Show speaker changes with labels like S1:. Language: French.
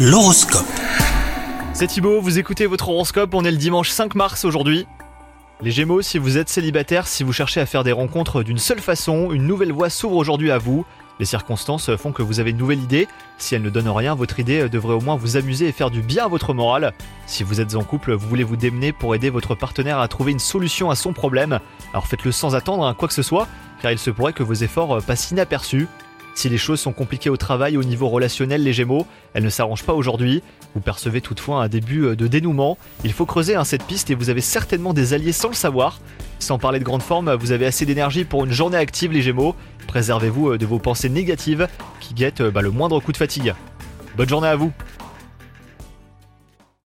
S1: L'horoscope.
S2: C'est Thibaut, vous écoutez votre horoscope, on est le dimanche 5 mars aujourd'hui. Les Gémeaux, si vous êtes célibataire, si vous cherchez à faire des rencontres d'une seule façon, une nouvelle voie s'ouvre aujourd'hui à vous. Les circonstances font que vous avez une nouvelle idée. Si elle ne donne rien, votre idée devrait au moins vous amuser et faire du bien à votre morale. Si vous êtes en couple, vous voulez vous démener pour aider votre partenaire à trouver une solution à son problème. Alors faites-le sans attendre à quoi que ce soit, car il se pourrait que vos efforts passent inaperçus. Si les choses sont compliquées au travail au niveau relationnel, les Gémeaux, elles ne s'arrangent pas aujourd'hui. Vous percevez toutefois un début de dénouement. Il faut creuser hein, cette piste et vous avez certainement des alliés sans le savoir. Sans parler de grande forme, vous avez assez d'énergie pour une journée active, les Gémeaux. Préservez-vous de vos pensées négatives qui guettent bah, le moindre coup de fatigue. Bonne journée à vous